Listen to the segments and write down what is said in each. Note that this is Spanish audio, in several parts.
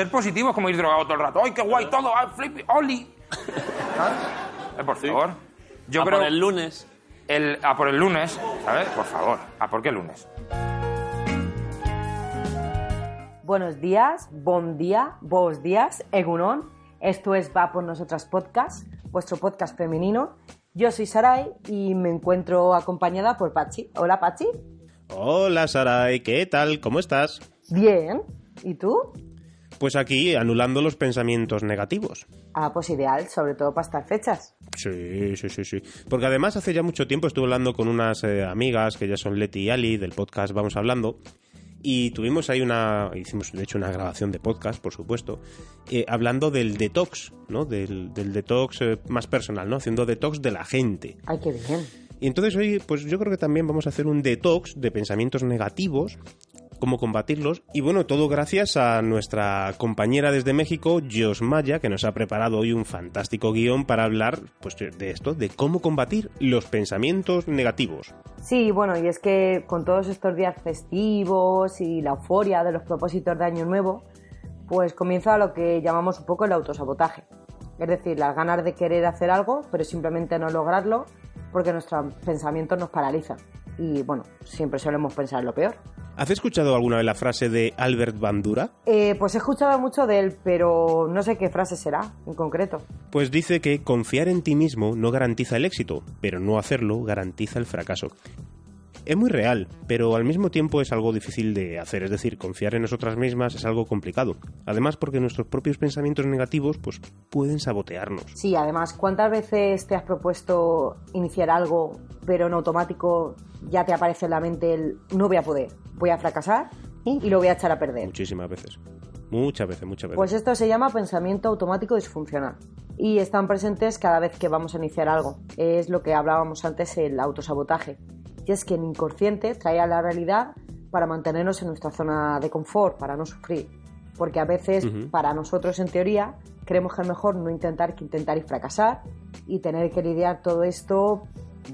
Ser positivo es como ir drogado todo el rato. ¡Ay, qué guay todo! ¡Ay, flippy! ¡Oli! ¿Sabes? Eh, por favor. Yo a creo... por el lunes. el- a por el lunes, ¿sabes? Por favor. ¿A por qué el lunes? Buenos días, bon día, vos días, Egunon. Esto es Va por Nosotras Podcast, vuestro podcast femenino. Yo soy Sarai y me encuentro acompañada por Pachi. Hola, Pachi. Hola Sarai, ¿qué tal? ¿Cómo estás? Bien. ¿Y tú? Pues aquí anulando los pensamientos negativos. Ah, pues ideal, sobre todo para estas fechas. Sí, sí, sí, sí. Porque además hace ya mucho tiempo estuve hablando con unas eh, amigas que ya son Leti y Ali del podcast Vamos Hablando. Y tuvimos ahí una, hicimos de hecho una grabación de podcast, por supuesto, eh, hablando del detox, ¿no? Del, del detox eh, más personal, ¿no? Haciendo detox de la gente. Ay, qué bien. Y entonces hoy, pues yo creo que también vamos a hacer un detox de pensamientos negativos, cómo combatirlos. Y bueno, todo gracias a nuestra compañera desde México, Maya, que nos ha preparado hoy un fantástico guion para hablar pues, de esto, de cómo combatir los pensamientos negativos. Sí, bueno, y es que con todos estos días festivos y la euforia de los propósitos de Año Nuevo, pues comienza lo que llamamos un poco el autosabotaje. Es decir, las ganas de querer hacer algo, pero simplemente no lograrlo porque nuestros pensamientos nos paralizan. Y bueno, siempre solemos pensar lo peor. ¿Has escuchado alguna vez la frase de Albert Bandura? Eh, pues he escuchado mucho de él, pero no sé qué frase será en concreto. Pues dice que confiar en ti mismo no garantiza el éxito, pero no hacerlo garantiza el fracaso. Es muy real, pero al mismo tiempo es algo difícil de hacer, es decir, confiar en nosotras mismas es algo complicado. Además porque nuestros propios pensamientos negativos pues pueden sabotearnos. Sí, además, ¿cuántas veces te has propuesto iniciar algo, pero en automático ya te aparece en la mente el no voy a poder, voy a fracasar y lo voy a echar a perder? Muchísimas veces. Muchas veces, muchas veces. Pues esto se llama pensamiento automático disfuncional y están presentes cada vez que vamos a iniciar algo. Es lo que hablábamos antes, el autosabotaje. Y es que el inconsciente trae a la realidad para mantenernos en nuestra zona de confort, para no sufrir. Porque a veces, Ujú. para nosotros en teoría, creemos que es mejor no intentar que intentar y fracasar y tener que lidiar todo esto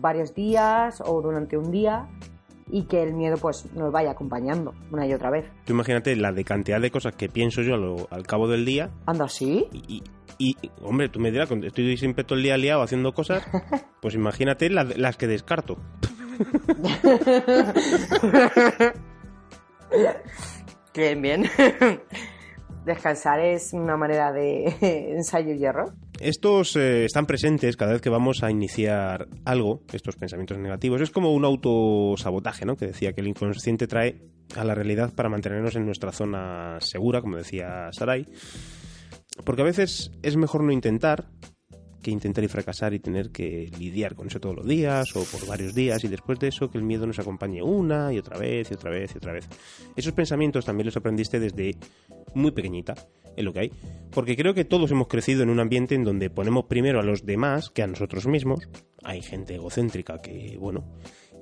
varios días o durante un día y que el miedo pues nos vaya acompañando una y otra vez. Tú imagínate la de cantidad de cosas que pienso yo lo- al cabo del día ¿Anda así? y, y- y, hombre, tú me dirás, estoy siempre todo el día liado haciendo cosas, pues imagínate la- las que descarto. Bien, bien. Descansar es una manera de ensayo y error. Estos eh, están presentes cada vez que vamos a iniciar algo, estos pensamientos negativos. Es como un autosabotaje, ¿no? Que decía que el inconsciente trae a la realidad para mantenernos en nuestra zona segura, como decía Sarai. Porque a veces es mejor no intentar que intentar y fracasar y tener que lidiar con eso todos los días o por varios días y después de eso que el miedo nos acompañe una y otra vez y otra vez y otra vez. Esos pensamientos también los aprendiste desde muy pequeñita, en lo que hay, porque creo que todos hemos crecido en un ambiente en donde ponemos primero a los demás que a nosotros mismos. Hay gente egocéntrica que, bueno,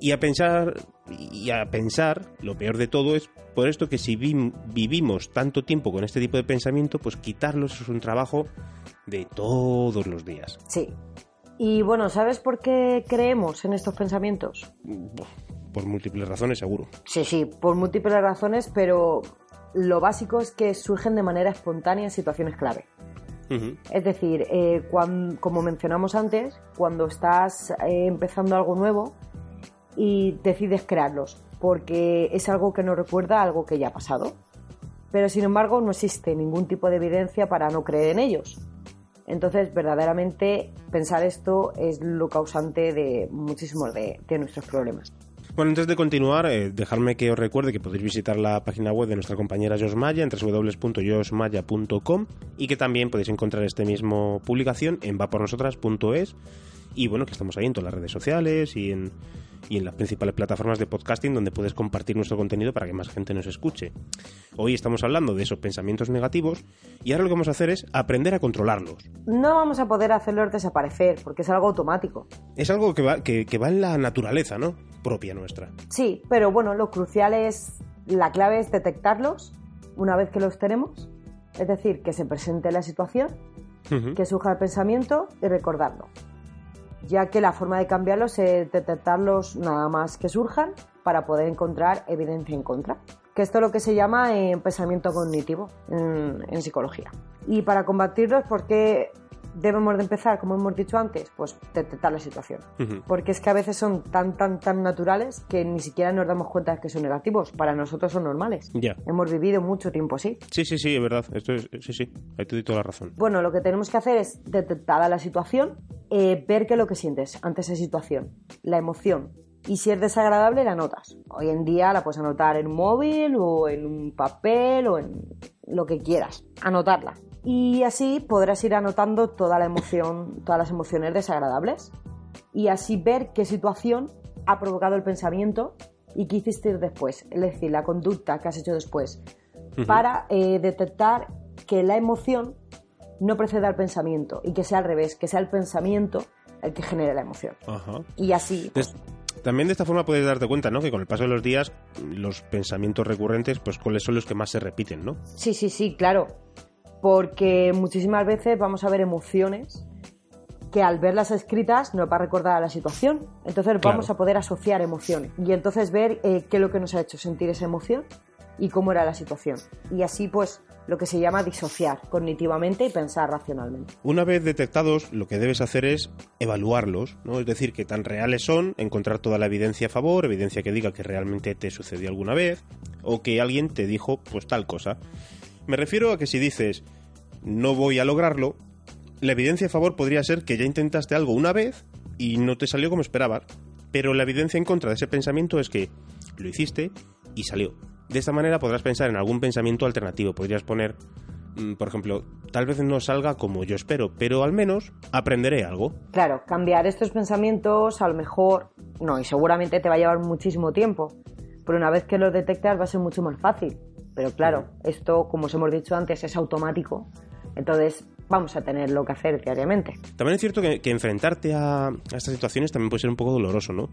y a pensar y a pensar, lo peor de todo es por esto que si vi- vivimos tanto tiempo con este tipo de pensamiento, pues quitarlos es un trabajo de todos los días. Sí. Y bueno, ¿sabes por qué creemos en estos pensamientos? Por múltiples razones, seguro. Sí, sí, por múltiples razones, pero lo básico es que surgen de manera espontánea en situaciones clave. Es decir, eh, cuan- como mencionamos antes, cuando estás eh, empezando algo nuevo y decides crearlos, porque es algo que nos recuerda algo que ya ha pasado. Pero sin embargo no existe ningún tipo de evidencia para no creer en ellos. Entonces, verdaderamente, pensar esto es lo causante de muchísimos de, nuestros problemas. Bueno, antes de continuar, eh, dejadme que os recuerde que podéis visitar la página web de nuestra compañera Josmaya en www.josmaya.com y que también podéis encontrar este mismo publicación en vapornosotras.es y bueno, que estamos ahí en todas las redes sociales y en, y en las principales plataformas de podcasting donde puedes compartir nuestro contenido para que más gente nos escuche. Hoy estamos hablando de esos pensamientos negativos y ahora lo que vamos a hacer es aprender a controlarlos. No vamos a poder hacerlos desaparecer porque es algo automático. Es algo que va, que, que va en la naturaleza, ¿no? Propia nuestra. Sí, pero bueno, lo crucial es, la clave es detectarlos una vez que los tenemos, es decir, que se presente la situación, Ujú. que surja el pensamiento y recordarlo. Ya que la forma de cambiarlos es detectarlos nada más que surjan para poder encontrar evidencia en contra. que esto es lo que se llama eh, pensamiento cognitivo en, en psicología. Y para combatirlos, ¿por qué debemos de empezar, como hemos dicho antes, pues detectar la situación. Ujú. Porque es que a veces son tan, tan, tan naturales que ni siquiera nos damos cuenta de que son negativos. Para nosotros son normales. Ya. Hemos vivido mucho tiempo así. Sí, sí, sí, es verdad. Esto es, sí, sí, ahí te doy toda la razón. Bueno, lo que tenemos que hacer es detectar la situación, eh, ver qué es lo que sientes ante esa situación, la emoción. Y si es desagradable, la anotas. Hoy en día la puedes anotar en un móvil o en un papel o en lo que quieras. Anotarla. Y así podrás ir anotando toda la emoción, todas las emociones desagradables. Y así ver qué situación ha provocado el pensamiento y qué hiciste después. Es decir, la conducta que has hecho después. Para eh, detectar que la emoción no preceda al pensamiento y que sea al revés, que sea el pensamiento el que genere la emoción. Y así, Des- También de esta forma puedes darte cuenta, ¿no? Que con el paso de los días, los pensamientos recurrentes, pues cuáles son los que más se repiten, ¿no? sí, sí, sí, claro. Porque muchísimas veces vamos a ver emociones que al verlas escritas nos va a recordar a la situación. Entonces vamos a poder asociar emociones y entonces ver eh, qué es lo que nos ha hecho sentir esa emoción y cómo era la situación. Y así pues lo que se llama disociar cognitivamente y pensar racionalmente. Una vez detectados, lo que debes hacer es evaluarlos, ¿no? Es decir, que tan reales son, encontrar toda la evidencia a favor, evidencia que diga que realmente te sucedió alguna vez, o que alguien te dijo, pues tal cosa. Me refiero a que si dices, no voy a lograrlo, la evidencia a favor podría ser que ya intentaste algo una vez y no te salió como esperabas. Pero la evidencia en contra de ese pensamiento es que lo hiciste y salió. De esta manera podrás pensar en algún pensamiento alternativo. Podrías poner, mm, por ejemplo, tal vez no salga como yo espero, pero al menos aprenderé algo. Claro, cambiar estos pensamientos a lo mejor no, y seguramente te va a llevar muchísimo tiempo, pero una vez que los detectas va a ser mucho más fácil. Pero claro, esto, como os hemos dicho antes, es automático, entonces vamos a tener lo que hacer diariamente. También es cierto que, que enfrentarte a, a estas situaciones también puede ser un poco doloroso, ¿no?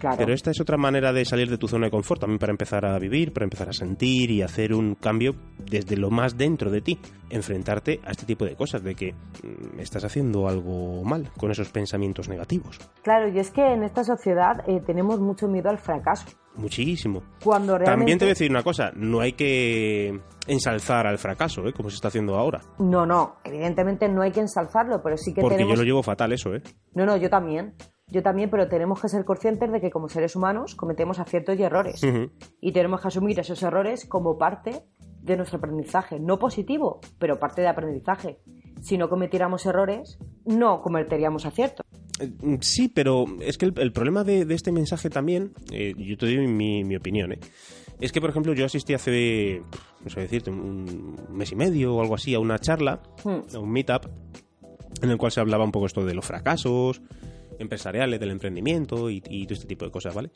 Claro. Pero esta es otra manera de salir de tu zona de confort, también para empezar a vivir, para empezar a sentir y hacer un cambio desde lo más dentro de ti. Enfrentarte a este tipo de cosas, de que mm, estás haciendo algo mal con esos pensamientos negativos. Claro, y es que en esta sociedad eh, tenemos mucho miedo al fracaso. Muchísimo. Cuando realmente... También te voy a decir una cosa, no hay que ensalzar al fracaso, ¿eh? como se está haciendo ahora. No, no, evidentemente no hay que ensalzarlo, pero sí que Porque tenemos... yo lo llevo fatal eso, ¿eh? No, no, yo también. Yo también, pero tenemos que ser conscientes de que como seres humanos cometemos aciertos y errores. Y tenemos que asumir esos errores como parte de nuestro aprendizaje. No positivo, pero parte de aprendizaje. Si no cometiéramos errores, no cometeríamos aciertos. Eh, Sí, pero es que el, el problema de, de este mensaje también, eh, yo te doy mi, mi opinión, ¿eh? es que, por ejemplo, yo asistí hace, no sé decirte, un mes y medio o algo así a una charla, Hmm. a un meetup, en el cual se hablaba un poco esto de los fracasos empresariales, del emprendimiento y, y todo este tipo de cosas, ¿vale?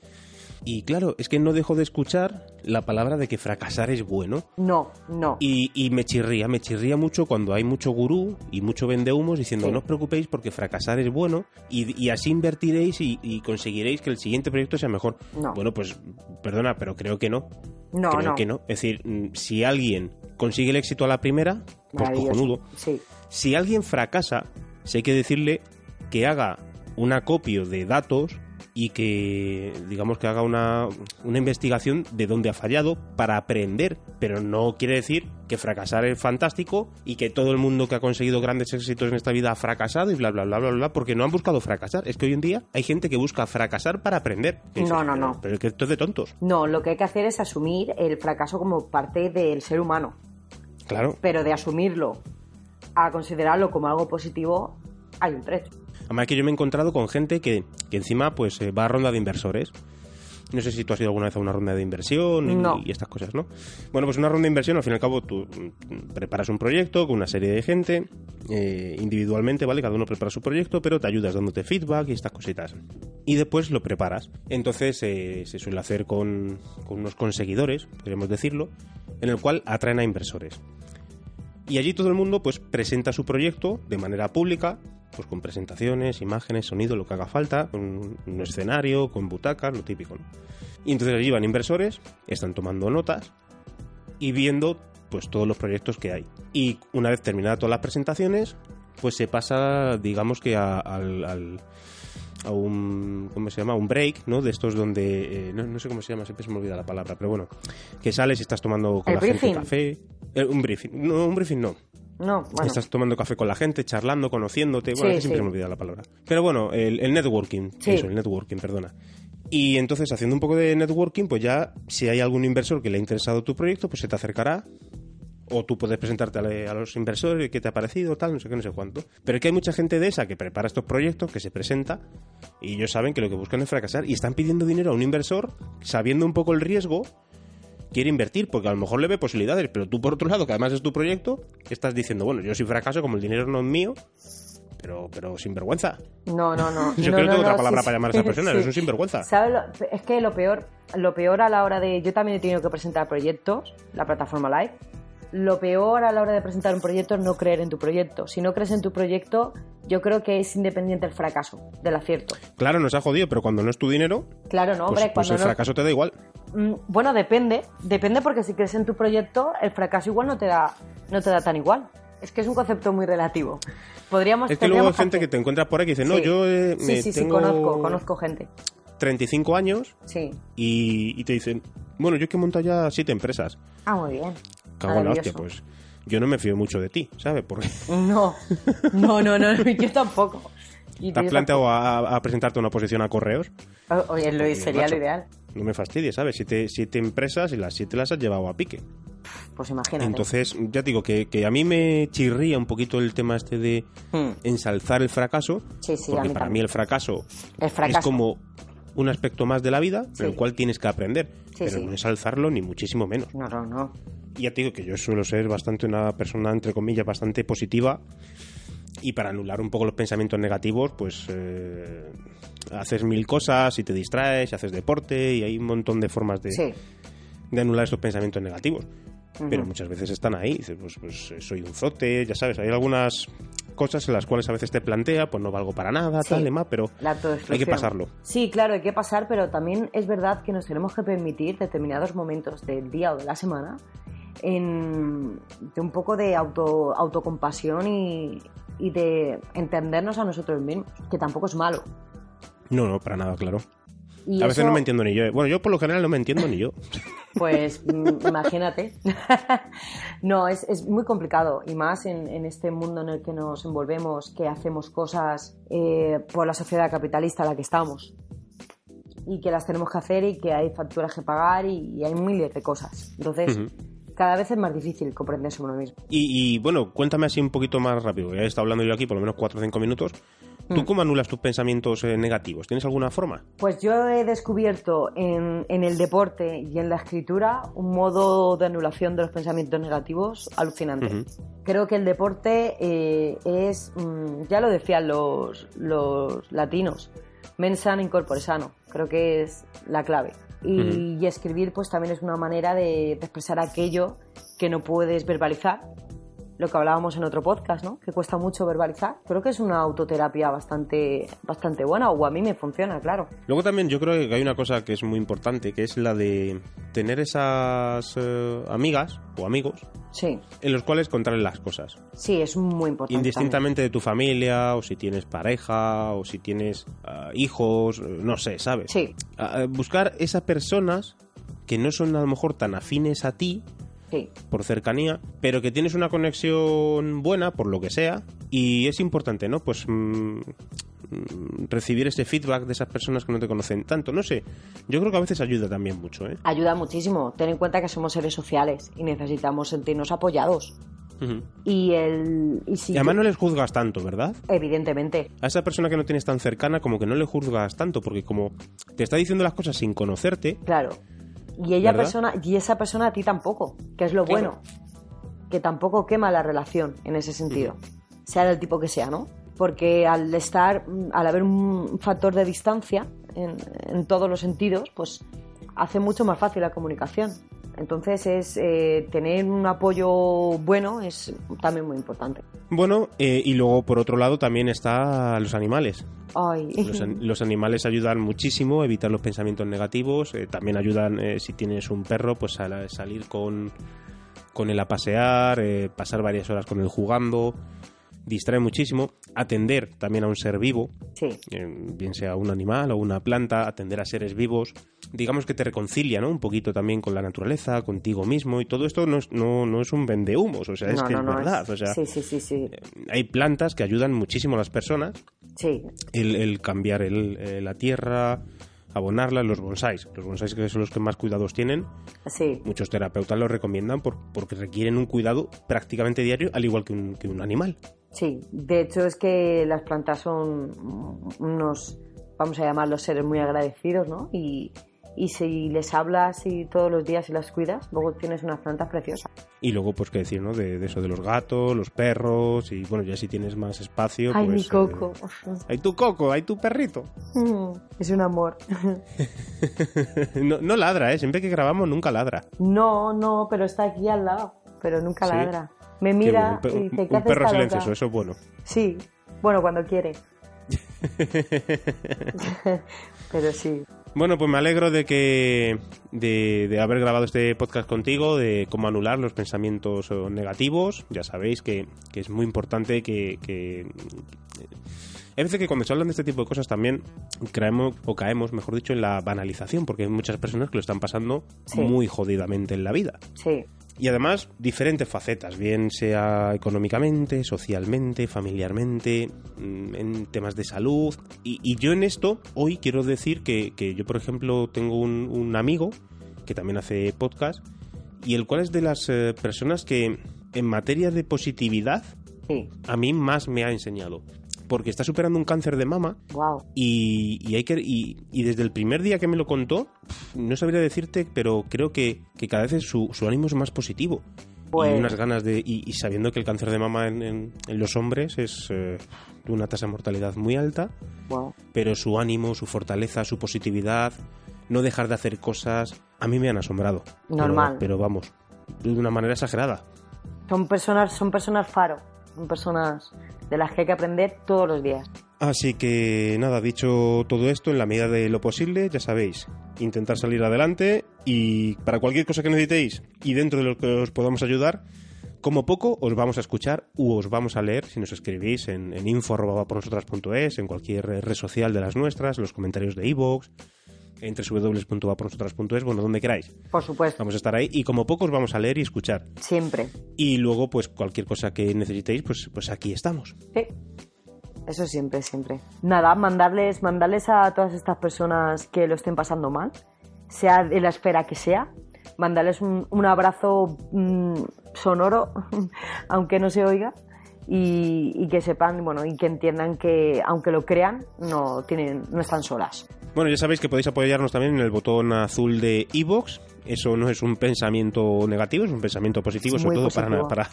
Y claro, es que no dejo de escuchar la palabra de que fracasar es bueno. No, no. Y, y me chirría, me chirría mucho cuando hay mucho gurú y mucho vendehumos diciendo Sí. no os preocupéis porque fracasar es bueno y, y así invertiréis y, conseguiréis que el siguiente proyecto sea mejor. No. Bueno, pues perdona, pero creo que no. no, creo no. que no. Es decir, mm, si alguien consigue el éxito a la primera, pues cojonudo. Sí, Si alguien fracasa, sí hay que decirle que haga un acopio de datos y que, digamos, que haga una, una investigación de dónde ha fallado para aprender. Pero no quiere decir que fracasar es fantástico y que todo el mundo que ha conseguido grandes éxitos en esta vida ha fracasado y bla, bla, bla, bla, bla, porque no han buscado fracasar. Es que hoy en día hay gente que busca fracasar para aprender. No, no, no. Pero es que esto es de tontos. no, lo que hay que hacer es asumir el fracaso como parte del ser humano. Claro. Pero de asumirlo a considerarlo como algo positivo, hay un trecho. Además que yo me he encontrado con gente que, que encima pues eh, va a ronda de inversores. No sé si tú has ido alguna vez a una ronda de inversión y, No. y estas cosas, ¿no? Bueno, pues una ronda de inversión, al fin y al cabo, tú mm, preparas un proyecto con una serie de gente, eh, individualmente, ¿vale? Cada uno prepara su proyecto, pero te ayudas dándote feedback y estas cositas. Y después lo preparas. Entonces eh, se suele hacer con, con unos conseguidores, podríamos decirlo, en el cual atraen a inversores. Y allí todo el mundo pues presenta su proyecto de manera pública, pues con presentaciones, imágenes, sonido, lo que haga falta, con un escenario, con butacas, lo típico. Y entonces allí van inversores, están tomando notas y viendo pues todos los proyectos que hay. Y una vez terminadas todas las presentaciones, pues se pasa, digamos que a- al- a un ¿cómo se llama? un break, ¿no? De estos donde eh, no, no sé cómo se llama, siempre se me olvida la palabra, pero bueno, que sales y estás tomando con ¿El la briefing? gente café, Eh, un briefing, no, un briefing no. No, bueno. Estás tomando café con la gente, charlando, conociéndote. Bueno, Sí, que siempre sí. se me olvida la palabra. Pero bueno, el, el networking. Sí. Eso, el networking, perdona. Y entonces, haciendo un poco de networking, pues ya, si hay algún inversor que le ha interesado tu proyecto, pues se te acercará. O tú puedes presentarte a, los inversores, qué te ha parecido, tal, no sé qué, no sé cuánto. Pero es que hay mucha gente de esa que prepara estos proyectos, que se presenta, y ellos saben que lo que buscan es fracasar. Y están pidiendo dinero a un inversor, sabiendo un poco el riesgo, quiere invertir porque a lo mejor le ve posibilidades, pero tú por otro lado, que además es tu proyecto, estás diciendo, bueno, yo si fracaso, como el dinero no es mío, pero, pero sin vergüenza. No, no, no. Yo no, creo que no, tengo otra no, palabra sí, para llamar a esa persona, sí. es un sinvergüenza. ¿Sabes lo- es que lo peor, lo peor a la hora de. Yo también he tenido que presentar proyectos, la plataforma Live. Lo peor a la hora de presentar un proyecto es no creer en tu proyecto. Si no crees en tu proyecto, yo creo que es independiente el fracaso del acierto. Claro, nos ha jodido, pero cuando no es tu dinero, Claro, no, pues, hombre, pues cuando el no. fracaso te da igual. Mm, Bueno, depende, depende porque si crees en tu proyecto, el fracaso igual no te da, no te da tan igual. Es que es un concepto muy relativo. Podríamos. Es que luego hay gente que te encuentras por ahí que dice, no, Sí. yo eh, Sí, me sí, sí, tengo conozco, conozco gente. 35 años Sí. y, y te dicen, bueno, yo es que he montado ya siete empresas. Ah, muy bien. Cago en la hostia, Maravilloso. pues yo no me fío mucho de ti, ¿sabes? Porque No, no, no, no, yo tampoco. Y te has planteado a, a presentarte una posición a correos. Oye, lo, sería macho. lo ideal. No me fastidies, ¿sabes? Siete, siete empresas y las siete las has llevado a pique. Pues imagínate. Entonces, ya te digo que, que a mí me chirría un poquito el tema este de Hmm. ensalzar el fracaso. Sí, sí, porque mí para también. mí el fracaso, El fracaso. es como un aspecto más de la vida, Sí. el cual tienes que aprender. Pero no ensalzarlo ni muchísimo menos. No, no, no. Y ya te digo que yo suelo ser bastante una persona, entre comillas, bastante positiva. Y para anular un poco los pensamientos negativos, pues eh, haces mil cosas y te distraes, y haces deporte y hay un montón de formas de, Sí. de anular esos pensamientos negativos. Pero Ujú. muchas veces están ahí. Dices, pues, pues eh, soy un zote, ya sabes. Hay algunas cosas en las cuales a veces te plantea, pues no valgo para nada, Sí. tal, demás, pero La hay que pasarlo. Sí, claro, hay que pasar, pero también es verdad que nos tenemos que permitir determinados momentos del día o de la semana en, de un poco de auto, autocompasión y, y de entendernos a nosotros mismos, que tampoco es malo. No, no, para nada, claro. Y a veces eso, no me entiendo ni yo. eh. Bueno, yo por lo general no me entiendo ni yo. Pues mm, imagínate. no, es, es muy complicado y más en, en este mundo en el que nos envolvemos, que hacemos cosas eh, por la sociedad capitalista en la que estamos y que las tenemos que hacer y que hay facturas que pagar y, y hay miles de cosas. Entonces. Cada vez es más difícil comprenderse uno mismo. Y, y, bueno, cuéntame así un poquito más rápido. Ya he estado hablando yo aquí por lo menos 4 o 5 minutos. ¿Tú Mm. cómo anulas tus pensamientos eh, negativos? ¿Tienes alguna forma? Pues yo he descubierto en, en el deporte y en la escritura un modo de anulación de los pensamientos negativos alucinante. Creo que el deporte eh, es, mm, ya lo decían los, los latinos, mens sana in corpore sano. Creo que es la clave. Y, y escribir pues también es una manera de, de expresar aquello que no puedes verbalizar. Lo que hablábamos en otro podcast, ¿no? Que cuesta mucho verbalizar. Creo que es una autoterapia bastante, bastante buena, o a mí me funciona, claro. Luego también yo creo que hay una cosa que es muy importante, que es la de tener esas eh, amigas o amigos Sí, en los cuales contarles las cosas. sí, es muy importante. Indistintamente de tu familia, o si tienes pareja, o si tienes ah, hijos, eh, no sé, ¿sabes? Sí, Ah, buscar esas personas que no son a lo mejor tan afines a ti, sí, por cercanía, pero que tienes una conexión buena, por lo que sea, y es importante, ¿no? Pues mm, mm, recibir ese feedback de esas personas que no te conocen tanto, no sé, yo creo que a veces ayuda también mucho, ¿eh? ayuda muchísimo. Ten en cuenta que somos seres sociales y necesitamos sentirnos apoyados. Y el. Y si Y además no les juzgas tanto, ¿verdad? Evidentemente. A esa persona que no tienes tan cercana, como que no le juzgas tanto, porque como te está diciendo las cosas sin conocerte, Claro. Y ella ¿Verdad? persona, y esa persona a ti tampoco, que es lo Claro. bueno. Que tampoco quema la relación en ese sentido. Sea del tipo que sea, ¿no? Porque al estar, al haber un factor de distancia en, en todos los sentidos, pues hace mucho más fácil la comunicación. Entonces es eh, tener un apoyo bueno es también muy importante. bueno, eh, y luego por otro lado también está los animales. Ay. Los, an- los animales ayudan muchísimo a evitar los pensamientos negativos. eh, también ayudan, eh, si tienes un perro, pues a la- salir con, con él a pasear, eh, pasar varias horas con él jugando. Distrae muchísimo. Atender también a un ser vivo, Sí, eh, bien sea un animal o una planta, atender a seres vivos, digamos que te reconcilia, ¿no? Un poquito también con la naturaleza, contigo mismo, y todo esto no es, no, no es un vendehumos, o sea, es que no, es verdad. O sea, sí, sí, sí, sí, hay plantas que ayudan muchísimo a las personas, sí, el, el cambiar el- eh, la tierra, abonarla, los bonsáis. Los bonsáis que son los que más cuidados tienen, sí, muchos terapeutas los recomiendan por- porque requieren un cuidado prácticamente diario, al igual que un, que un animal. sí. De hecho es que las plantas son unos, vamos a llamarlos seres muy agradecidos, ¿no? Y, y si les hablas y todos los días y las cuidas, luego tienes unas plantas preciosas. Y luego, pues qué decir, ¿no? De, de eso de los gatos, los perros, y bueno, ya si tienes más espacio, Ay, pues... mi coco. eh, hay tu coco, hay tu perrito. Mm, Es un amor. no, no ladra, ¿eh? Siempre que grabamos nunca ladra. No, no, pero está aquí al lado, pero nunca Sí. ladra. Me mira bueno, un, y dice, un ¿qué haces perro silencioso, loca?". eso es bueno. Sí, bueno, cuando quiere. pero sí. Bueno, pues me alegro de que de, haber grabado este podcast contigo, de cómo anular los pensamientos eh, negativos. Ya sabéis que, que es muy importante que, que- hay veces que cuando se hablan de este tipo de cosas también caemos, o caemos, mejor dicho, en la banalización, porque hay muchas personas que lo están pasando Sí. muy jodidamente en la vida. Sí, Y además, diferentes facetas, bien sea económicamente, socialmente, familiarmente, mm, en temas de salud. Y, y yo en esto, hoy quiero decir que, que yo, por ejemplo, tengo un, un amigo que también hace podcast, y el cual es de las eh, personas que en materia de positividad sí. a mí más me ha enseñado. Porque está superando un cáncer de mama Wow. y, y hay que, y, y desde el primer día que me lo contó, no sabría decirte, pero creo que, que cada vez su, su ánimo es más positivo. Pues- Y unas ganas de. Y, y sabiendo que el cáncer de mama en, en- en los hombres es eh, de una tasa de mortalidad muy alta, Wow. pero su ánimo, su fortaleza, su positividad, no dejar de hacer cosas, a mí me han asombrado. Pero- Normal. Pero, vamos, de una manera exagerada. Son personas, son personas faro. Son personas de las que hay que aprender todos los días. Así que nada, dicho todo esto, en la medida de lo posible, ya sabéis, intentar salir adelante y para cualquier cosa que necesitéis y dentro de lo que os podamos ayudar, como poco os vamos a escuchar u os vamos a leer si nos escribís en, en info.vapornosotras.es, en cualquier red social de las nuestras, los comentarios de iVoox, en www.vapornosotras.es, bueno, donde queráis. Por supuesto. Vamos a estar ahí y como poco os vamos a leer y escuchar. Siempre. Y luego, pues cualquier cosa que necesitéis, pues, pues aquí estamos. Sí. Eso siempre, siempre. Nada, mandarles, mandarles a todas estas personas que lo estén pasando mal, sea de la esfera que sea, mandarles un, un abrazo mm, sonoro, aunque no se oiga, y, y que sepan, bueno, y que entiendan que, aunque lo crean, no tienen, no están solas. Bueno, ya sabéis que podéis apoyarnos también en el botón azul de iVoox. Eso no es un pensamiento negativo, es un pensamiento positivo, Es sobre todo para, para,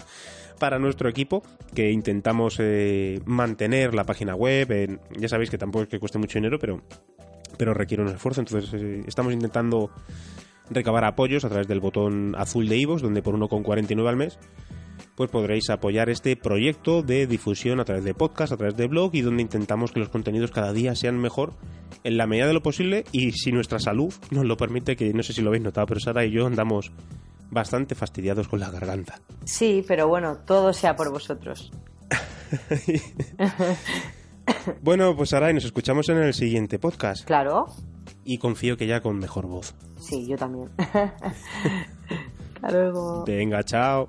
para nuestro equipo, que intentamos eh, mantener la página web. en- ya sabéis que tampoco es que cueste mucho dinero, pero, pero requiere un esfuerzo. Entonces eh, estamos intentando recabar apoyos a través del botón azul de iVoox, donde por 1,49 al mes pues podréis apoyar este proyecto de difusión a través de podcast, a través de blog y donde intentamos que los contenidos cada día sean mejor en la medida de lo posible y si nuestra salud nos lo permite, que no sé si lo habéis notado, pero Sara y yo andamos bastante fastidiados con la garganta. Sí, pero bueno, todo sea por vosotros. Bueno, pues Sara, y nos escuchamos en el siguiente podcast Claro, y confío que ya con mejor voz. sí, yo también. Hasta luego. Venga, chao.